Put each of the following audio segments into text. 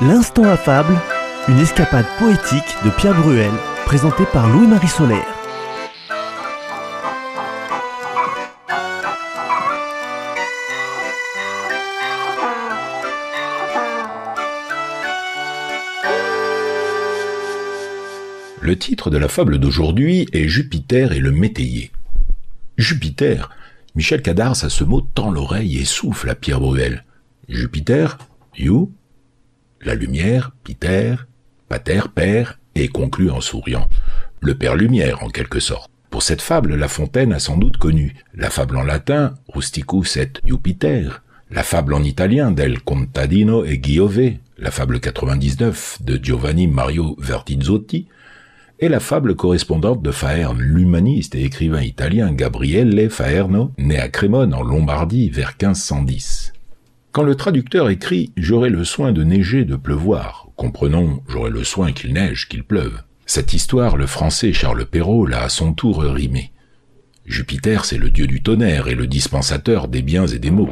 L'instant affable, une escapade poétique de Pierre Bruel, présentée par Louis-Marie Solaire. Le titre de la fable d'aujourd'hui est Jupiter et le métayer. Jupiter. Michel Cadars à ce mot tend l'oreille et souffle à Pierre Bruel. Jupiter, you, la lumière, Peter, pater, père, et conclut en souriant. Le père lumière, en quelque sorte. Pour cette fable, La Fontaine a sans doute connu. La fable en latin, rusticus et Jupiter. La fable en italien, del contadino e Giove. La fable 99 de Giovanni Mario Vertizzotti et la fable correspondante de Faerne, l'humaniste et écrivain italien Gabriele Faerno, né à Crémone en Lombardie vers 1510. Quand le traducteur écrit J'aurai le soin de neiger, de pleuvoir, comprenons J'aurai le soin qu'il neige, qu'il pleuve. Cette histoire, le français Charles Perrault l'a à son tour rimé. Jupiter, c'est le dieu du tonnerre et le dispensateur des biens et des maux.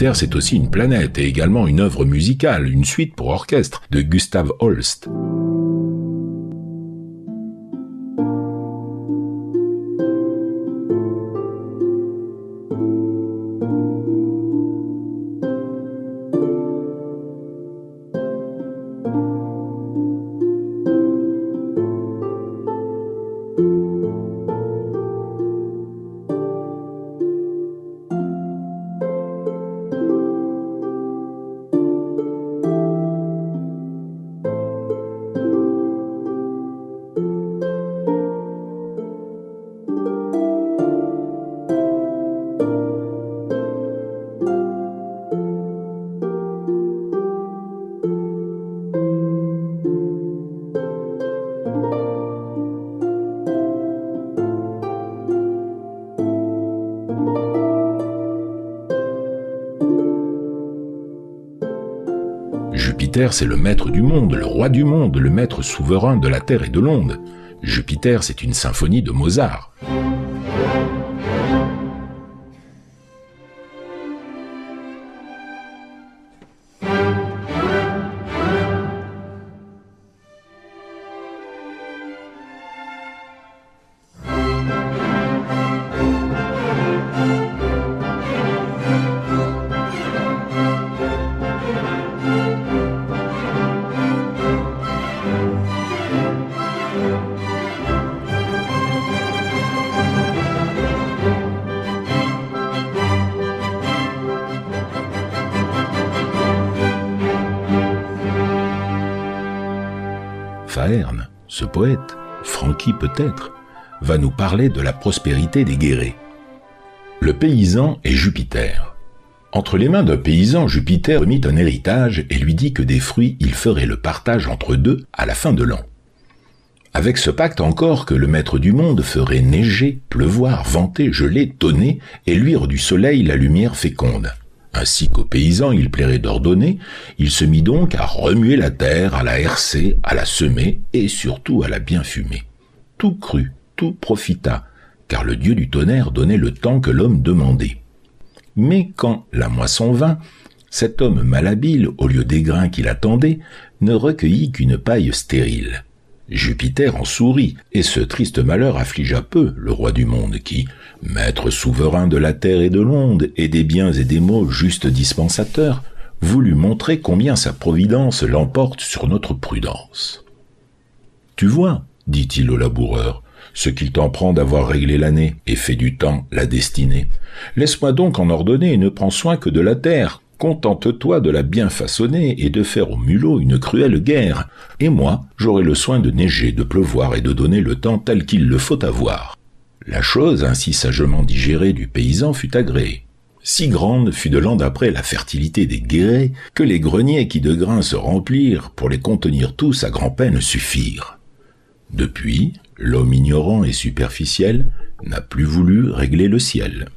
Jupiter, c'est aussi une planète et également une œuvre musicale, une suite pour orchestre de Gustav Holst. Jupiter, c'est le maître du monde, le roi du monde, le maître souverain de la terre et de l'onde. Jupiter, c'est une symphonie de Mozart. Ce poète, Francky peut-être, va nous parler de la prospérité des guérets. Le paysan est Jupiter. Entre les mains d'un paysan, Jupiter mit un héritage et lui dit que des fruits il ferait le partage entre deux à la fin de l'an. Avec ce pacte encore que le maître du monde ferait neiger, pleuvoir, venter, geler, tonner et luire du soleil la lumière féconde. Ainsi qu'aux paysans il plairait d'ordonner, il se mit donc à remuer la terre, à la hercer, à la semer, et surtout à la bien fumer. Tout crut, tout profita, car le dieu du tonnerre donnait le temps que l'homme demandait. Mais quand la moisson vint, cet homme malhabile, au lieu des grains qu'il attendait, ne recueillit qu'une paille stérile. Jupiter en sourit, et ce triste malheur affligea peu le roi du monde qui, maître souverain de la terre et de l'onde, et des biens et des maux juste dispensateur, voulut montrer combien sa providence l'emporte sur notre prudence. Tu vois, dit-il au laboureur, ce qu'il t'en prend d'avoir réglé l'année et fait du temps la destinée. Laisse-moi donc en ordonner et ne prends soin que de la terre, Contente-toi de la bien façonner et de faire au mulot une cruelle guerre, et moi j'aurai le soin de neiger, de pleuvoir et de donner le temps tel qu'il le faut avoir. La chose ainsi sagement digérée du paysan fut agréée. Si grande fut de l'an d'après la fertilité des guérets que les greniers qui de grains se remplirent pour les contenir tous à grand-peine suffirent. Depuis, l'homme ignorant et superficiel n'a plus voulu régler le ciel.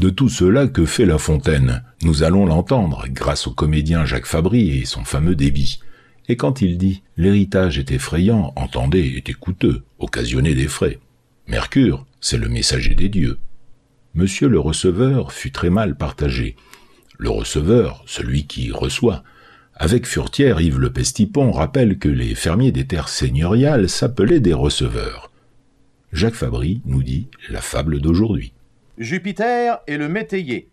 De tout cela que fait La Fontaine, nous allons l'entendre grâce au comédien Jacques Fabry et son fameux débit. Et quand il dit l'héritage est effrayant, entendez, était coûteux, occasionnait des frais. Mercure, c'est le messager des dieux. Monsieur le receveur fut très mal partagé. Le receveur, celui qui reçoit, avec Furtière, Yves Le Pestipon rappelle que les fermiers des terres seigneuriales s'appelaient des receveurs. Jacques Fabry nous dit la fable d'aujourd'hui. Jupiter et le métayer.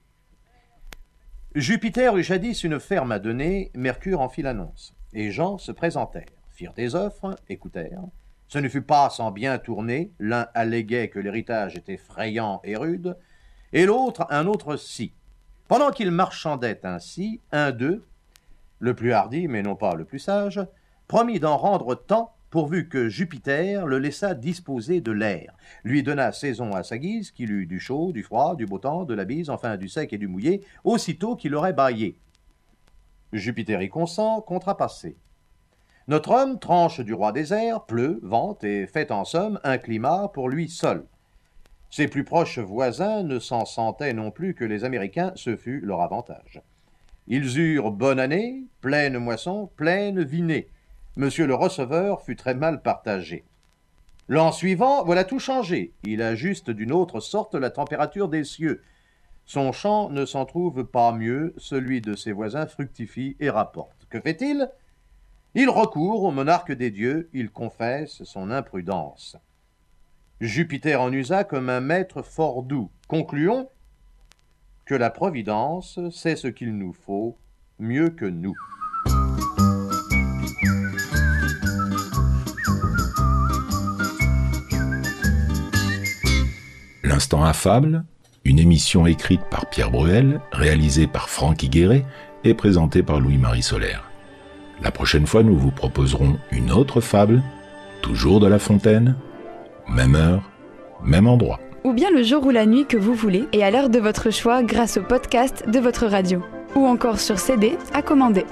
Jupiter eut jadis une ferme à donner, Mercure en fit l'annonce. Et gens se présentèrent, firent des offres, écoutèrent. Ce ne fut pas sans bien tourner, l'un alléguait que l'héritage était effrayant et rude, et l'autre un autre si. Pendant qu'ils marchandaient ainsi, un d'eux, le plus hardi, mais non pas le plus sage, promit d'en rendre tant pourvu que Jupiter le laissa disposer de l'air, lui donna saison à sa guise, qu'il eût du chaud, du froid, du beau temps, de la bise, enfin du sec et du mouillé, aussitôt qu'il aurait baillé. Jupiter y consent, contrapassé. Notre homme tranche du roi des airs, pleut, vente et fait en somme un climat pour lui seul. Ses plus proches voisins ne s'en sentaient non plus que les Américains, ce fut leur avantage. Ils eurent bonne année, pleine moisson, pleine vinée. Monsieur le receveur fut très mal partagé. L'an suivant, voilà tout changé. Il ajuste d'une autre sorte la température des cieux. Son champ ne s'en trouve pas mieux, celui de ses voisins fructifie et rapporte. Que fait-il? Il recourt au monarque des dieux, il confesse son imprudence. Jupiter en usa comme un maître fort doux. Concluons que la Providence sait ce qu'il nous faut mieux que nous. L'instant affable, une émission écrite par Pierre Bruel, réalisée par Franck Higueret et présentée par Louis-Marie Solaire. La prochaine fois, nous vous proposerons une autre fable, toujours de La Fontaine, même heure, même endroit ou bien le jour ou la nuit que vous voulez et à l'heure de votre choix grâce au podcast de votre radio, ou encore sur CD à commander.